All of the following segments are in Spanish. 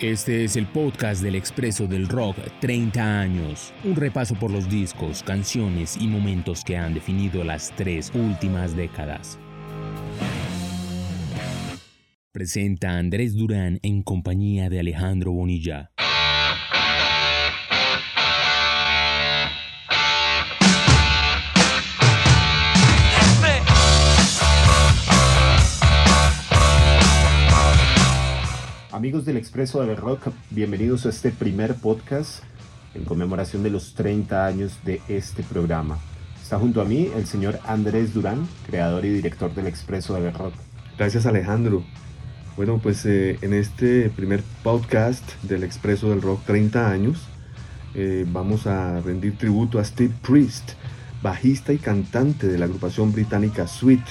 Este es el podcast del Expreso del Rock 30 años. Un repaso por los discos, canciones y momentos que han definido las tres últimas décadas. Presenta Andrés Durán en compañía de Alejandro Bonilla. Amigos del Expreso del Rock, bienvenidos a este primer podcast en conmemoración de los 30 años de este programa. Está junto a mí el señor Andrés Durán, creador y director del Expreso del Rock. Gracias Alejandro. Bueno, pues eh, en este primer podcast del Expreso del Rock 30 años, eh, vamos a rendir tributo a Steve Priest, bajista y cantante de la agrupación británica Sweet,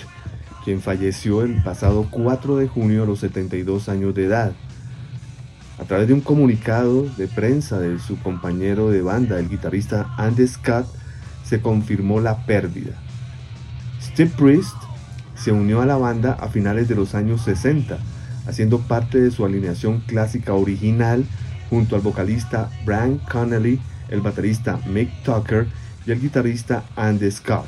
quien falleció el pasado 4 de junio a los 72 años de edad. Través de un comunicado de prensa de su compañero de banda, el guitarrista Andy Scott, se confirmó la pérdida. Steve Priest se unió a la banda a finales de los años 60, haciendo parte de su alineación clásica original junto al vocalista Brian Connelly, el baterista Mick Tucker y el guitarrista Andy Scott.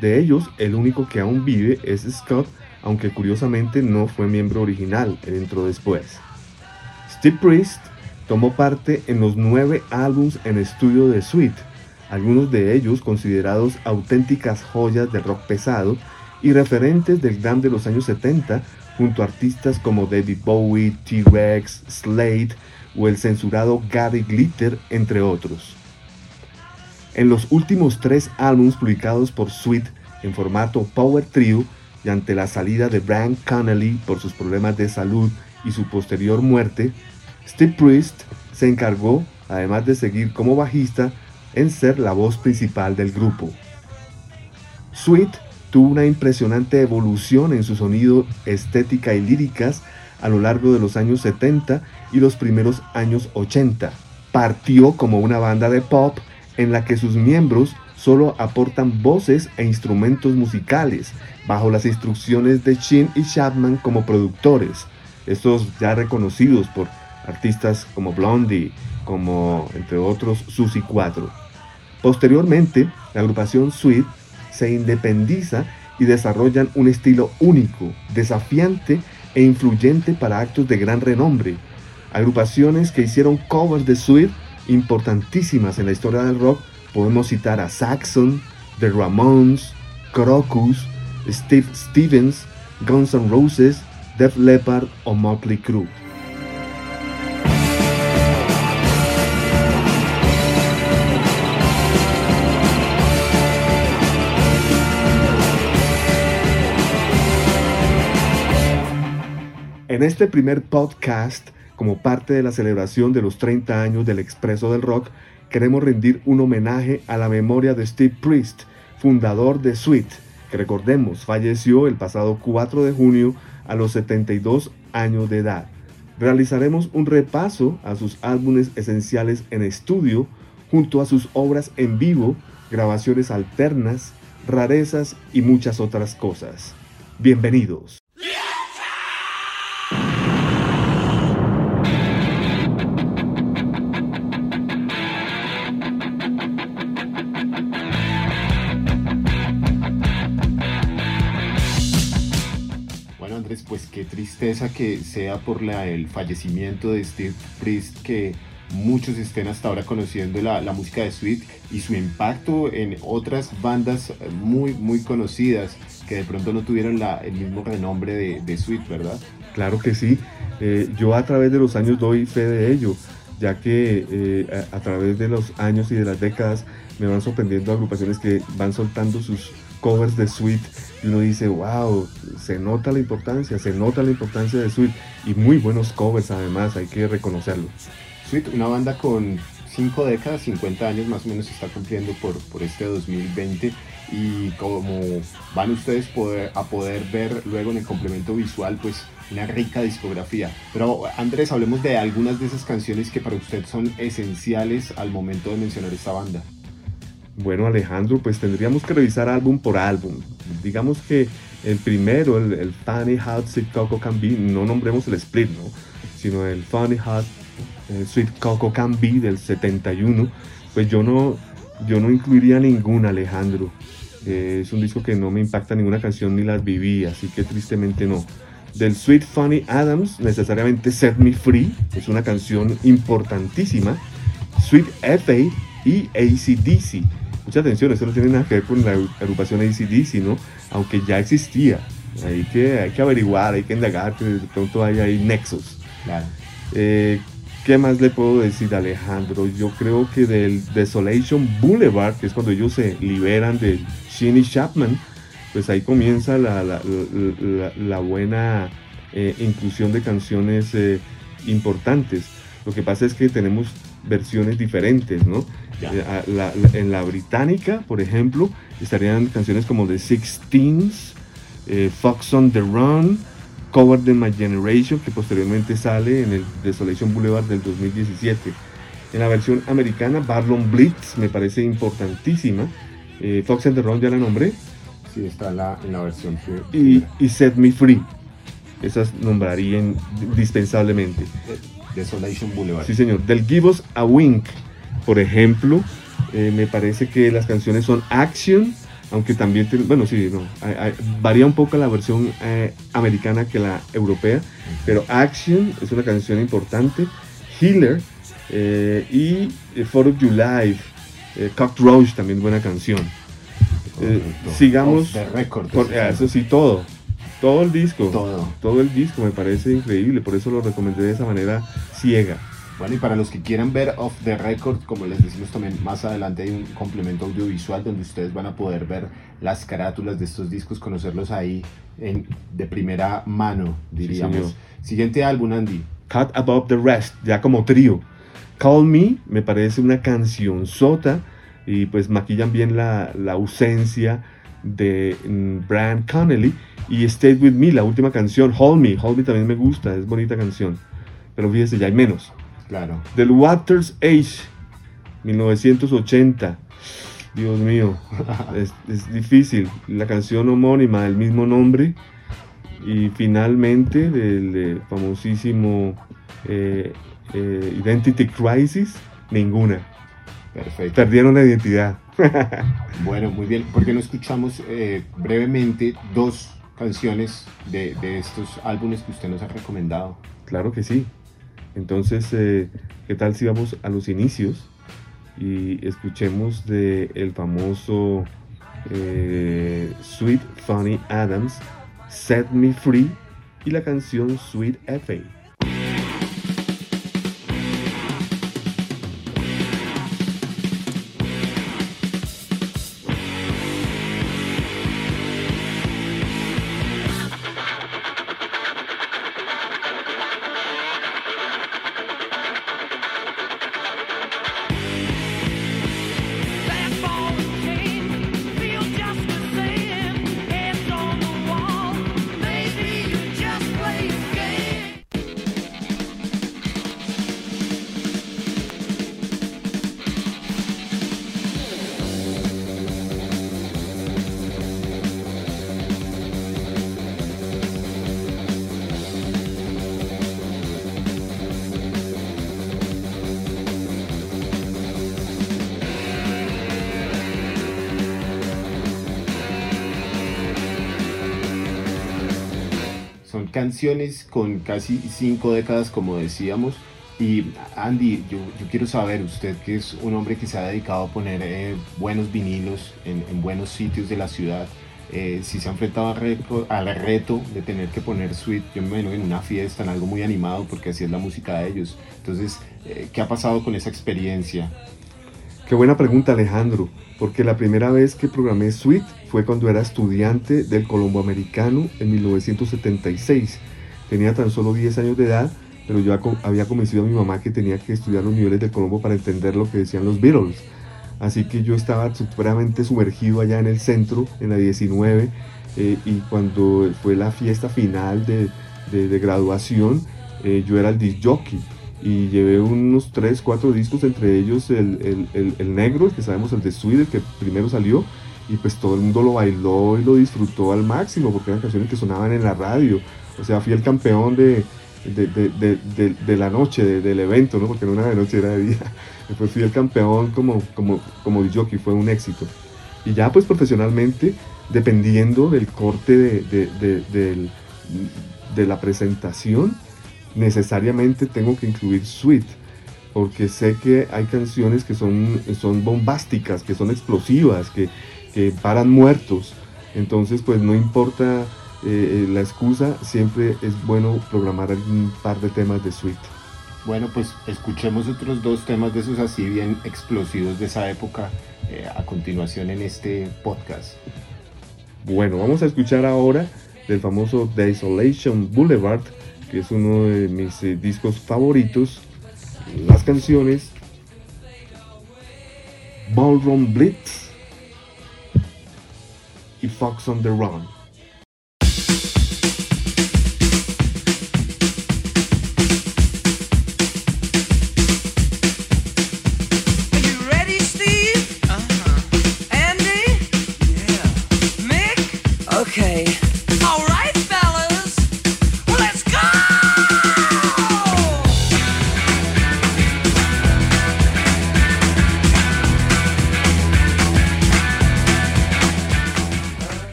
De ellos, el único que aún vive es Scott, aunque curiosamente no fue miembro original, él entró después. Steve Priest tomó parte en los nueve álbums en estudio de Sweet, algunos de ellos considerados auténticas joyas del rock pesado y referentes del glam de los años 70 junto a artistas como David Bowie, T-Rex, Slade o el censurado Gary Glitter, entre otros. En los últimos tres álbumes publicados por Sweet en formato Power Trio y ante la salida de Brian Connelly por sus problemas de salud y su posterior muerte, Steve Priest se encargó, además de seguir como bajista, en ser la voz principal del grupo. Sweet tuvo una impresionante evolución en su sonido, estética y líricas a lo largo de los años 70 y los primeros años 80. Partió como una banda de pop en la que sus miembros solo aportan voces e instrumentos musicales, bajo las instrucciones de Chin y Chapman como productores, estos ya reconocidos por artistas como Blondie, como entre otros Susie 4. Posteriormente, la agrupación Sweet se independiza y desarrollan un estilo único, desafiante e influyente para actos de gran renombre. Agrupaciones que hicieron covers de Sweet importantísimas en la historia del rock, podemos citar a Saxon, The Ramones, Crocus, Steve Stevens, Guns N' Roses, Def Leppard o Motley Crue. En este primer podcast, como parte de la celebración de los 30 años del Expreso del Rock, queremos rendir un homenaje a la memoria de Steve Priest, fundador de Sweet, que recordemos falleció el pasado 4 de junio a los 72 años de edad. Realizaremos un repaso a sus álbumes esenciales en estudio, junto a sus obras en vivo, grabaciones alternas, rarezas y muchas otras cosas. Bienvenidos. Pues qué tristeza que sea por la, el fallecimiento de Steve Priest que muchos estén hasta ahora conociendo la, música de Sweet y su impacto en otras bandas muy, muy conocidas que de pronto no tuvieron el mismo renombre de, de, Sweet, ¿verdad? Claro que sí. Eh, yo a través de los años doy fe de ello, ya que eh, a, a, través de los años y de las décadas me van sorprendiendo agrupaciones que van soltando sus covers de Sweet y uno dice, wow, se nota la importancia, se nota la importancia de Sweet y muy buenos covers además, hay que reconocerlo. Sweet, una banda con 5 décadas, 50 años más o menos está cumpliendo por, por este 2020 y como van ustedes poder, a poder ver luego en el complemento visual, pues una rica discografía. Pero Andrés, hablemos de algunas de esas canciones que para usted son esenciales al momento de mencionar esta banda. Bueno, Alejandro, pues tendríamos que revisar álbum por álbum. Digamos que el primero, el, el Funny How Sick Coco Can Be, no nombremos el split, ¿no? Sino el Funny How Sweet Coco Can Be del 71, pues yo no, yo no incluiría ninguna, Alejandro. Eh, es un disco que no me impacta ninguna canción ni las viví, así que tristemente no. Del Sweet Funny Adams, necesariamente Set Me Free, es una canción importantísima. Sweet FA y ACDC. Mucha atención, eso no tiene nada que ver con la agrupación ACDC, ¿no? Aunque ya existía. Hay que, hay que averiguar, hay que indagar, que de pronto hay ahí nexos. Claro. Eh, ¿Qué más le puedo decir, Alejandro? Yo creo que del Desolation Boulevard, que es cuando ellos se liberan de Shinny Chapman, pues ahí comienza la, la, la, buena eh, inclusión de canciones eh, importantes. Lo que pasa es que tenemos versiones diferentes, ¿no? Eh, en la británica, por ejemplo, estarían canciones como The Sixteens, Fox on the Run, Covered in My Generation, que posteriormente sale en el Desolation Boulevard del 2017. En la versión americana, Barlon Blitz me parece importantísima. Eh, Fox and the Run ya la nombré. Sí, está la, en la versión. Y, y, Set Me Free. Esas nombraría indispensablemente. Desolation Boulevard. Sí, señor. Del Give Us a Wink, por ejemplo, eh, me parece que las canciones son Action, aunque también, bueno, sí, no, varía un poco la versión eh, americana que la europea, pero Action es una canción importante, Healer eh, y For of July, eh, Cocked Roach también buena canción. sigamos, por, eso sí, todo, todo el disco, todo. todo el disco me parece increíble, por eso lo recomendé de esa manera ciega. Bueno, y para los que quieran ver Off the Record, como les decimos también más adelante, hay un complemento audiovisual donde ustedes van a poder ver las carátulas de estos discos, conocerlos ahí en, de primera mano, diríamos. Siguiente álbum, Andy. Cut Above the Rest, ya como trío. Call Me me parece una canción sota y pues maquillan bien la, la ausencia de mm, Brian Connelly. Y Stay With Me, la última canción, Hold Me. Hold Me también me gusta, es bonita canción. Pero fíjese, ya hay menos. Claro. Del Waters Age, 1980. Dios mío, es, difícil. La canción homónima del mismo nombre. Y finalmente del eh, famosísimo eh, eh, Identity Crisis, ninguna. Perfecto. Perdieron la identidad. bueno, muy bien. ¿Por qué no escuchamos brevemente dos canciones de, de estos álbumes que usted nos ha recomendado? Claro que sí. Entonces, eh, ¿qué tal si vamos a los inicios y escuchemos de el famoso eh, Sweet Funny Adams, Set Me Free y la canción Sweet FA? Canciones con casi cinco décadas, como decíamos. Y Andy, yo, quiero saber, usted que es un hombre que se ha dedicado a poner eh, buenos vinilos en, buenos sitios de la ciudad, eh, si se ha enfrentado al reto, de tener que poner suite, yo me imagino en una fiesta, en algo muy animado, porque así es la música de ellos. Entonces, eh, ¿qué ha pasado con esa experiencia? Qué buena pregunta, Alejandro, porque la primera vez que programé suite fue cuando era estudiante del Colombo Americano en 1976. Tenía tan solo 10 años de edad, pero yo había convencido a mi mamá que tenía que estudiar los niveles del Colombo para entender lo que decían los Beatles. Así que yo estaba supremamente sumergido allá en el centro, en la 19, eh, y cuando fue la fiesta final de, graduación, eh, yo era el disc jockey y llevé unos 3, 4 discos, entre ellos el, el, negro, el que sabemos, el de Sweet, el que primero salió, y pues todo el mundo lo bailó y lo disfrutó al máximo porque eran canciones que sonaban en la radio. O sea, fui el campeón de, de, la noche, del evento, ¿no? porque no era de noche, era de día. Después fui el campeón como, como, como jockey, fue un éxito. Y ya pues profesionalmente, dependiendo del corte de, de la presentación, necesariamente tengo que incluir suite, porque sé que hay canciones que son, son bombásticas, que son explosivas, que, que paran muertos. Entonces, pues no importa eh, la excusa, siempre es bueno programar algún par de temas de suite. Bueno, pues escuchemos otros dos temas de esos así bien explosivos de esa época eh, a continuación en este podcast. Bueno, vamos a escuchar ahora del famoso The Isolation Boulevard, que es uno de mis eh, discos favoritos. Las canciones Ballroom Blitz y Fox on the Run.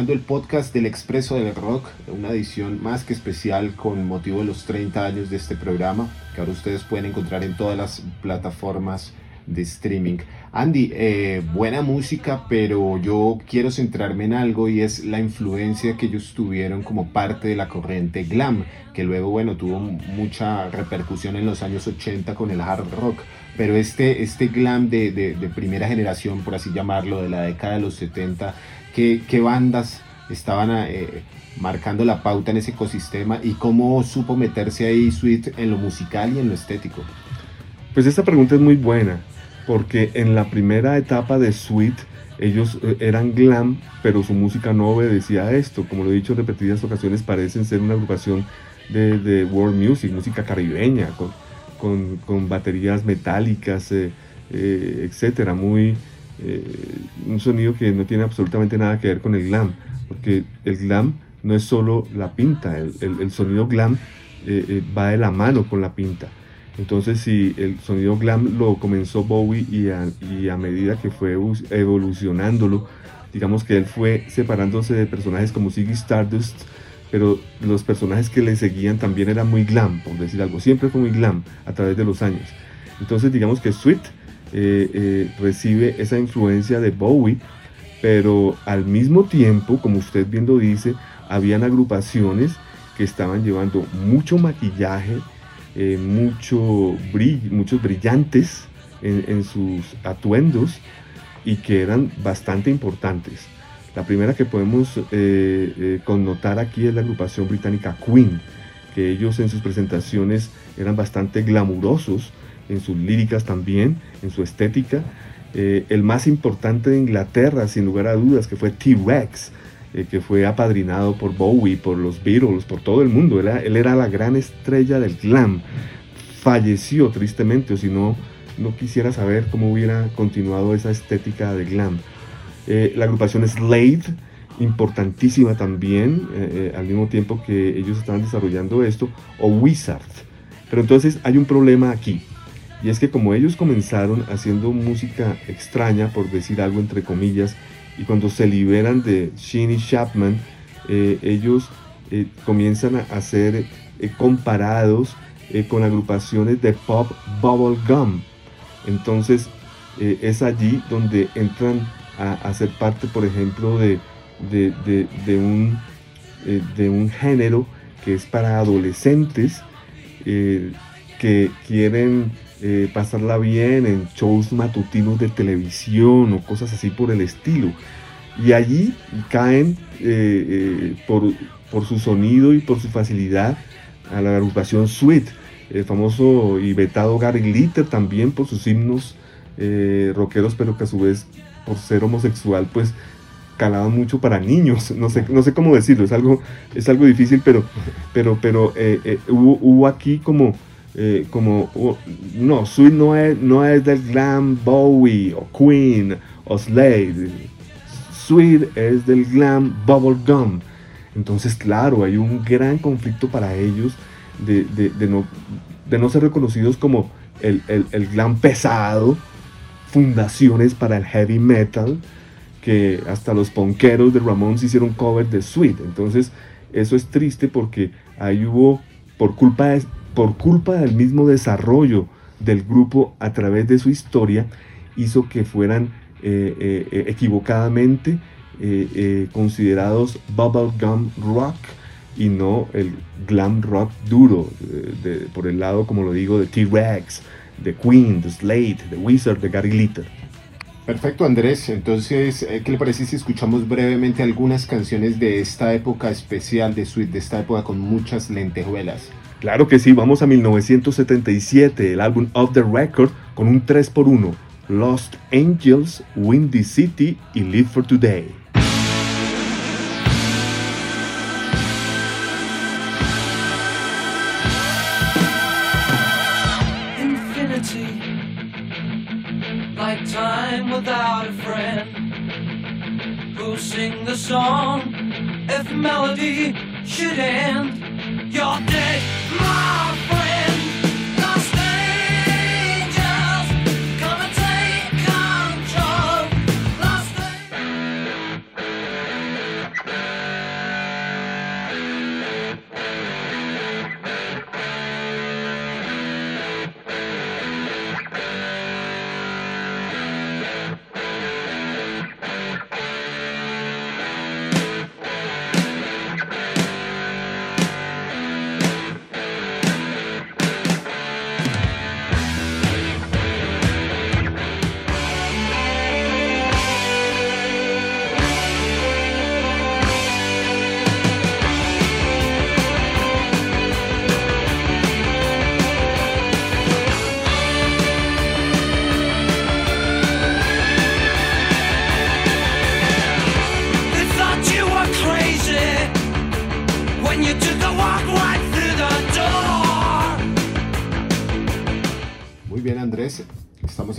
Escuchando el podcast del Expreso del Rock, una edición más que especial con motivo de los 30 años de este programa, que ahora ustedes pueden encontrar en todas las plataformas de streaming. Andy, eh, buena música, pero yo quiero centrarme en algo y es la influencia que ellos tuvieron como parte de la corriente glam, que luego, bueno, tuvo mucha repercusión en los años 80 con el hard rock, pero este, este glam de, de, de primera generación, por así llamarlo, de la década de los 70, qué, bandas estaban eh, marcando la pauta en ese ecosistema y cómo supo meterse ahí Sweet en lo musical y en lo estético. Pues esta pregunta es muy buena, porque en la primera etapa de Sweet ellos eh, eran glam, pero su música no obedecía a esto. Como lo he dicho en repetidas ocasiones, parecen ser una agrupación de, world music, música caribeña, con, baterías metálicas, eh, etcétera, muy, eh, un sonido que no tiene absolutamente nada que ver con el glam, porque el glam no es solo la pinta, el, sonido glam eh, eh, va de la mano con la pinta. Entonces, si el sonido glam lo comenzó Bowie y a, medida que fue evolucionándolo, digamos que él fue separándose de personajes como Ziggy Stardust, pero los personajes que le seguían también eran muy glam, por decir algo. Siempre fue muy glam a través de los años. Entonces, digamos que Sweet eh, eh, recibe esa influencia de Bowie, pero al mismo tiempo, como usted viendo dice, habían agrupaciones que estaban llevando mucho maquillaje, eh, mucho muchos brillantes en, sus atuendos y que eran bastante importantes. La primera que podemos connotar aquí es la agrupación británica Queen, que ellos en sus presentaciones eran bastante glamurosos, en sus líricas también, en su estética. Eh, el más importante de Inglaterra, sin lugar a dudas, que fue T-Rex, eh, que fue apadrinado por Bowie, por los Beatles, por todo el mundo. él era la gran estrella del glam. Falleció tristemente, o si no, no quisiera saber cómo hubiera continuado esa estética de glam. Eh, la agrupación Slade, importantísima también, al mismo tiempo que ellos estaban desarrollando esto, o Wizard. Pero entonces hay un problema aquí. Y es que como ellos comenzaron haciendo música extraña, por decir algo entre comillas, y cuando se liberan de Sheen y Chapman, eh, ellos eh, comienzan a ser eh, comparados con agrupaciones de pop bubblegum. Entonces es allí donde entran a, ser parte, por ejemplo, de, de, un, de un género que es para adolescentes que quieren eh, pasarla bien en shows matutinos de televisión o cosas así por el estilo. Y allí caen eh, por, por, su sonido y por su facilidad a la agrupación Sweet, el famoso y vetado Gary Glitter también por sus himnos rockeros, pero que a su vez por ser homosexual, pues calaban mucho para niños, no sé, no sé cómo decirlo, es algo, es algo difícil, pero, pero, pero eh, eh, hubo, aquí como, eh, como no, Sweet no es, no es del glam Bowie o Queen o Slade, Sweet es del glam Bubblegum. Entonces, claro, hay un gran conflicto para ellos de, de, no, de no ser reconocidos como el, el, el glam pesado, fundaciones para el heavy metal, que hasta los ponqueros de Ramones hicieron cover de Sweet. Entonces, eso es triste porque ahí hubo, por culpa, por culpa del mismo desarrollo del grupo a través de su historia, hizo que fueran eh, eh, eh, equivocadamente considerados bubblegum rock y no el glam rock duro, por el lado, como lo digo, de T-Rex, de Queen, de Slade, de Wizard, de Gary Glitter. Perfecto, Andrés. Entonces, ¿qué le parece si escuchamos brevemente algunas canciones de esta época especial de Sweet, de esta época con muchas lentejuelas? Claro que sí, vamos a 1977, el álbum Of the Record con un 3x1, Lost Angels, Windy City y Live for Today. without a friend who'll sing the song if melody should end. You're dead, my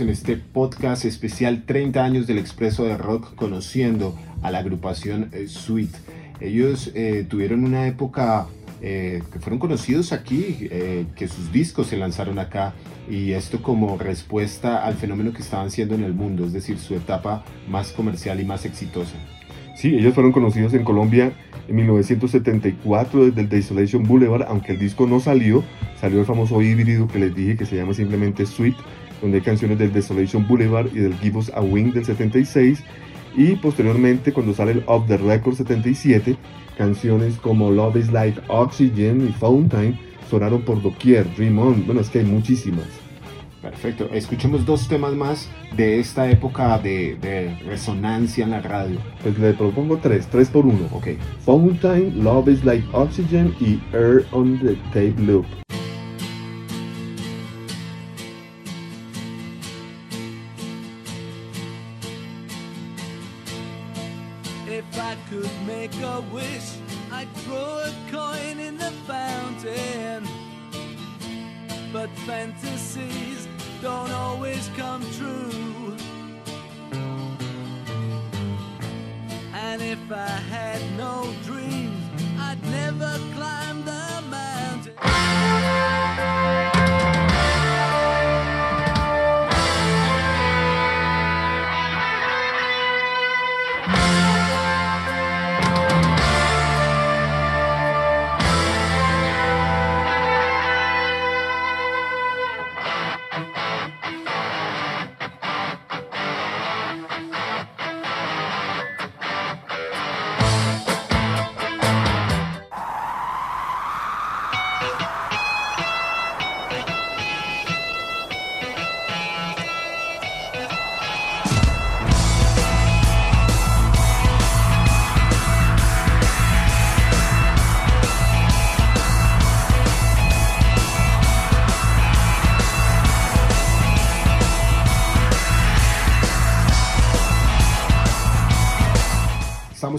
en este podcast especial 30 años del Expreso de Rock conociendo a la agrupación eh, Sweet. Ellos eh, tuvieron una época eh, que fueron conocidos aquí, que sus discos se lanzaron acá y esto como respuesta al fenómeno que estaban siendo en el mundo, es decir, su etapa más comercial y más exitosa. Sí, ellos fueron conocidos en Colombia en 1974 desde el Desolation Boulevard, aunque el disco no salió, salió el famoso híbrido que les dije que se llama simplemente Sweet donde hay canciones del Desolation Boulevard y del Give Us a Wing del 76, y posteriormente cuando sale el Off the Record 77, canciones como Love is Like Oxygen y Fountain sonaron por doquier, Dream On, bueno, es que hay muchísimas. Perfecto, escuchemos dos temas más de esta época de, de, resonancia en la radio. Pues le propongo tres, tres por uno. Ok. Fountain, Love is Like Oxygen y Air on the Tape Loop.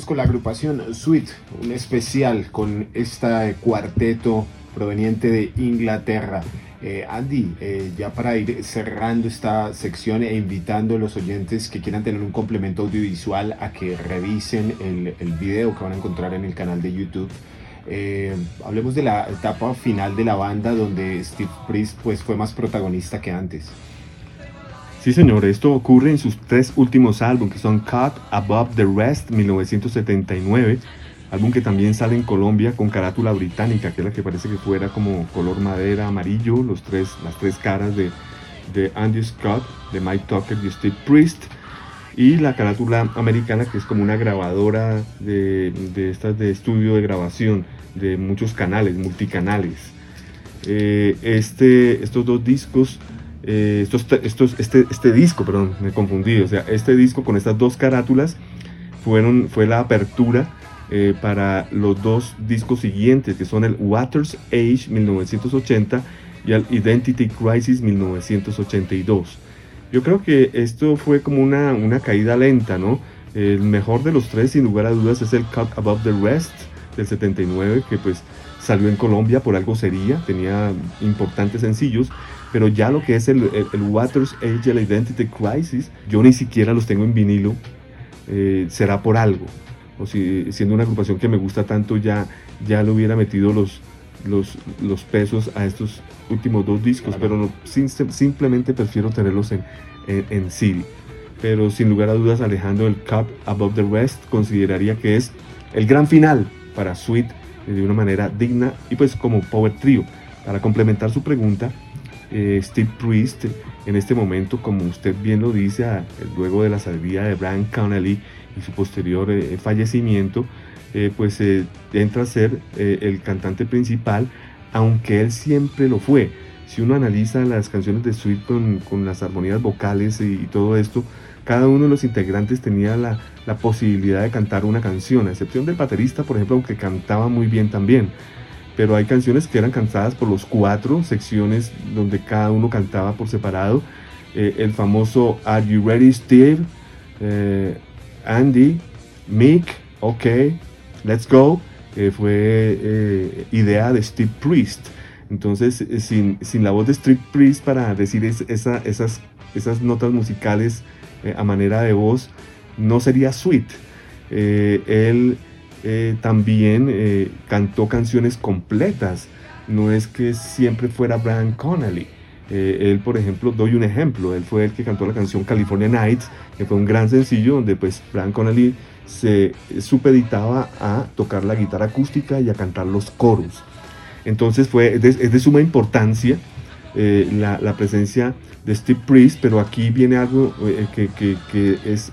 Con la agrupación Sweet, un especial con este cuarteto proveniente de Inglaterra. Eh, Andy, eh, ya para ir cerrando esta sección e invitando a los oyentes que quieran tener un complemento audiovisual a que revisen el, el video que van a encontrar en el canal de YouTube. Eh, hablemos de la etapa final de la banda donde Steve Priest pues, fue más protagonista que antes. Sí, señor, esto ocurre en sus tres últimos álbumes, que son Cut Above the Rest 1979 álbum que también sale en Colombia con carátula británica, que es la que parece que fuera como color madera amarillo, los tres, las tres caras de, de Andy Scott, de Mike Tucker y Steve Priest, y la carátula americana que es como una grabadora de, de estas de estudio de grabación de muchos canales, multicanales. Eh, este, estos dos discos, eh, estos, estos, este, este disco, perdón, me confundí, o sea, este disco con estas dos carátulas fueron, fue la apertura eh, para los dos discos siguientes, que son el Waters Age 1980 y el Identity Crisis 1982. Yo creo que esto fue como una, una caída lenta, ¿no? El mejor de los tres, sin lugar a dudas, es el Cut Above the Rest del 79, que pues salió en Colombia, por algo sería, tenía importantes sencillos, pero ya lo que es el, el, Waters Age el Identity Crisis, yo ni siquiera los tengo en vinilo, eh, será por algo o si siendo una agrupación que me gusta tanto ya, ya le hubiera metido los, los, los pesos a estos últimos dos discos, pero no, simplemente prefiero tenerlos en, en, CD. Pero sin lugar a dudas, Alejandro el Cup Above the Rest consideraría que es el gran final para Sweet de una manera digna y pues como Power Trio. Para complementar su pregunta, eh, Steve Priest en este momento, como usted bien lo dice, luego de la salida de Brian Connelly y su posterior eh, fallecimiento, eh, pues entra a ser el cantante principal, aunque él siempre lo fue. Si uno analiza las canciones de Sweet con, con las armonías vocales y, todo esto, cada uno de los integrantes tenía la, la, posibilidad de cantar una canción, a excepción del baterista, por ejemplo, aunque cantaba muy bien también. Pero hay canciones que eran cantadas por los cuatro, secciones donde cada uno cantaba por separado. el famoso Are You Ready Steve? Andy, Mick, ok, let's go, fue eh, idea de Steve Priest. Entonces, eh, sin, la voz de Steve Priest para decir esa, esas, esas notas musicales eh, a manera de voz, no sería sweet. él también cantó canciones completas, no es que siempre fuera Brian Connelly. Eh, él, por ejemplo, doy un ejemplo, él fue el que cantó la canción California Nights, que fue un gran sencillo donde pues Brian Connelly se supeditaba a tocar la guitarra acústica y a cantar los coros. Entonces fue, es de, suma importancia eh, la, presencia de Steve Priest, pero aquí viene algo eh, que, es,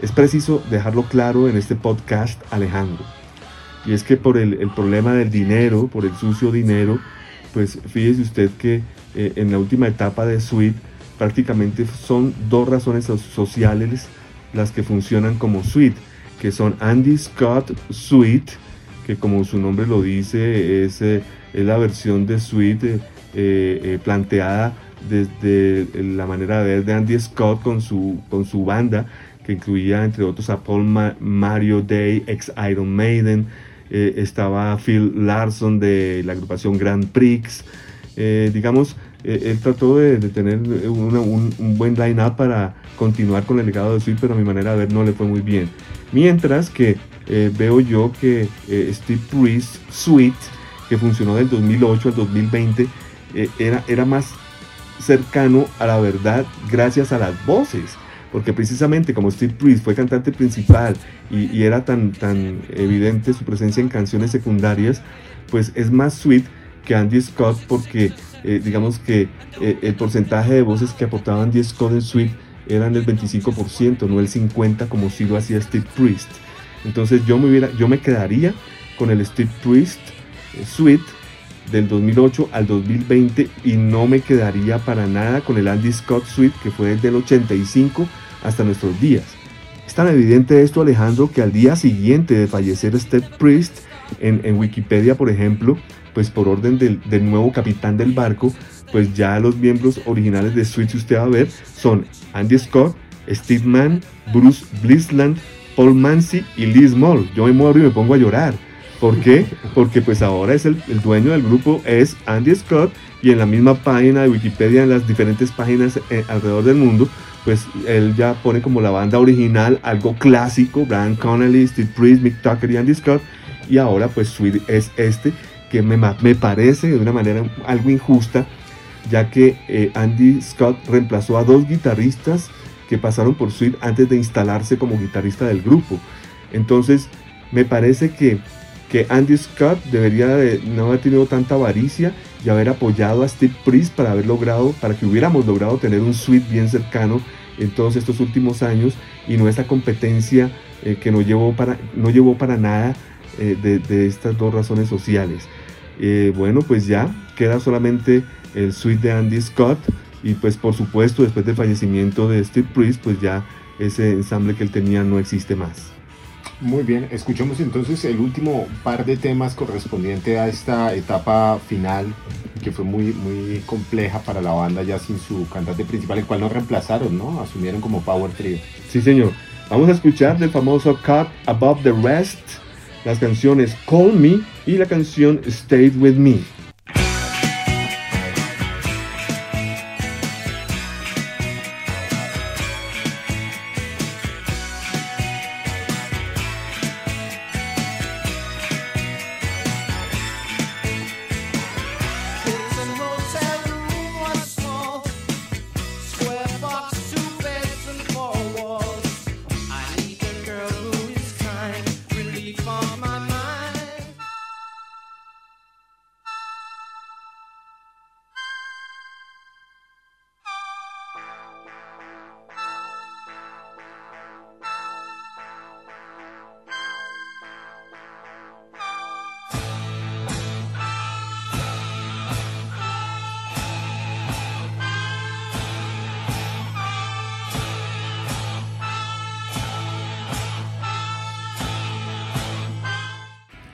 es preciso dejarlo claro en este podcast, Alejandro. Y es que por el, problema del dinero, por el sucio dinero, pues fíjese usted que eh, en la última etapa de Sweet, prácticamente son dos razones sociales las que funcionan como Sweet, que son Andy Scott Sweet, que como su nombre lo dice, es, eh, la versión de Sweet eh, planteada desde la manera de de Andy Scott con su, con su banda, que incluía entre otros a Paul Mario Day, ex Iron Maiden, estaba Phil Larson de la agrupación Grand Prix, digamos, eh, él trató de, tener un, buen line-up para continuar con el legado de Sweet, pero a mi manera de ver no le fue muy bien. Mientras que eh, veo yo que eh, Steve Priest Sweet, que funcionó del 2008 al 2020, era, era más cercano a la verdad gracias a las voces. Porque precisamente como Steve Priest fue cantante principal y, era tan, tan evidente su presencia en canciones secundarias, pues es más sweet que Andy Scott porque eh, digamos que eh, el porcentaje de voces que aportaban 10 Code Suite eran del 25%, no el 50% como si lo hacía Steve Priest. Entonces yo me, quedaría con el Steve Priest eh, Suite del 2008 al 2020 y no me quedaría para nada con el Andy Scott Suite que fue desde el 85 hasta nuestros días. Es tan evidente esto Alejandro que al día siguiente de fallecer Steve Priest en, Wikipedia por ejemplo pues por orden del, nuevo capitán del barco, pues ya los miembros originales de Sweet, usted va a ver, son Andy Scott, Steve Mann, Bruce Blisland, Paul Manzi y Liz Moll. Yo me muero y me pongo a llorar. ¿Por qué? Porque pues ahora es el, dueño del grupo es Andy Scott y en la misma página de Wikipedia, en las diferentes páginas eh, alrededor del mundo, pues él ya pone como la banda original algo clásico, Brian Connelly, Steve Priest, Mick Tucker y Andy Scott, y ahora pues Sweet es este, que me, me parece de una manera algo injusta, ya que eh, Andy Scott reemplazó a dos guitarristas que pasaron por Sweet antes de instalarse como guitarrista del grupo. Entonces, me parece que, que Andy Scott debería de no haber tenido tanta avaricia y haber apoyado a Steve Priest para haber logrado, para que hubiéramos logrado tener un suite bien cercano en todos estos últimos años y no esa competencia eh, que no llevó para, no llevó para nada eh, de, estas dos razones sociales. Eh, bueno, pues ya queda solamente el suite de Andy Scott y pues por supuesto después del fallecimiento de Steve Priest pues ya ese ensamble que él tenía no existe más. Muy bien, escuchemos entonces el último par de temas correspondiente a esta etapa final que fue muy, muy compleja para la banda ya sin su cantante principal, el cual no reemplazaron, ¿no? Asumieron como Power Trio. Sí, señor. Vamos a escuchar del famoso Cut Above the Rest las canciones Call Me y la canción Stay With Me.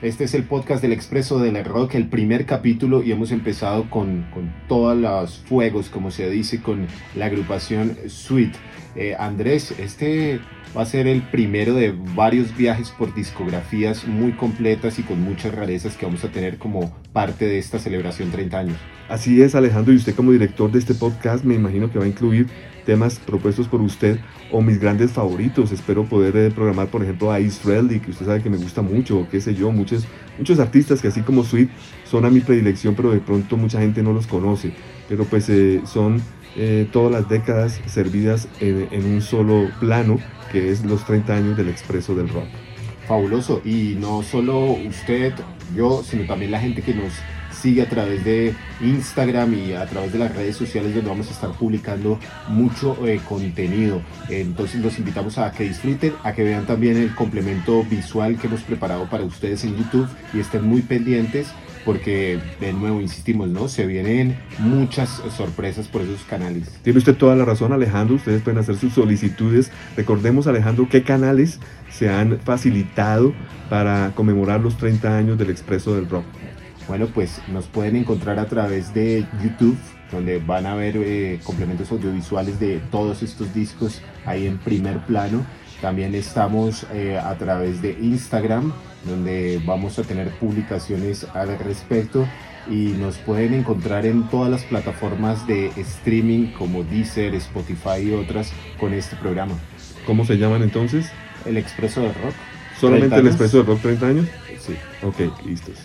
Este es el podcast del Expreso del Rock, el primer capítulo y hemos empezado con, con todos los fuegos, como se dice, con la agrupación Sweet. Eh, Andrés, este va a ser el primero de varios viajes por discografías muy completas y con muchas rarezas que vamos a tener como parte de esta celebración 30 años. Así es, Alejandro, y usted como director de este podcast me imagino que va a incluir temas propuestos por usted o mis grandes favoritos. Espero poder eh, programar, por ejemplo, a Redley, que usted sabe que me gusta mucho, o qué sé yo, muchos, muchos artistas que así como Sweet son a mi predilección, pero de pronto mucha gente no los conoce. Pero pues eh, son eh, todas las décadas servidas en, un solo plano, que es los 30 años del expreso del rock. Fabuloso, y no solo usted, yo, sino también la gente que nos sigue a través de Instagram y a través de las redes sociales donde vamos a estar publicando mucho eh, contenido. Entonces los invitamos a que disfruten, a que vean también el complemento visual que hemos preparado para ustedes en YouTube y estén muy pendientes porque de nuevo insistimos, ¿no? Se vienen muchas sorpresas por esos canales. Tiene usted toda la razón, Alejandro. Ustedes pueden hacer sus solicitudes. Recordemos, Alejandro, qué canales se han facilitado para conmemorar los 30 años del Expreso del Rock. Bueno, pues nos pueden encontrar a través de YouTube, donde van a ver eh, complementos audiovisuales de todos estos discos ahí en primer plano. También estamos eh, a través de Instagram, donde vamos a tener publicaciones al respecto y nos pueden encontrar en todas las plataformas de streaming como Deezer, Spotify y otras con este programa. ¿Cómo se llaman entonces? El Expreso del Rock. ¿Solamente el Expreso del Rock 30 años? Sí. Ok, listos.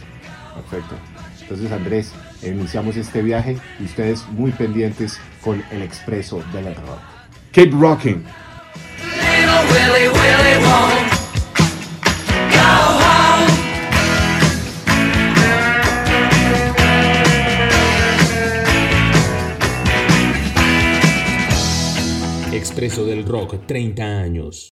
Perfecto. Entonces Andrés, iniciamos este viaje y ustedes muy pendientes con el Expreso del Rock. Keep rocking. Expreso del Rock 30 años.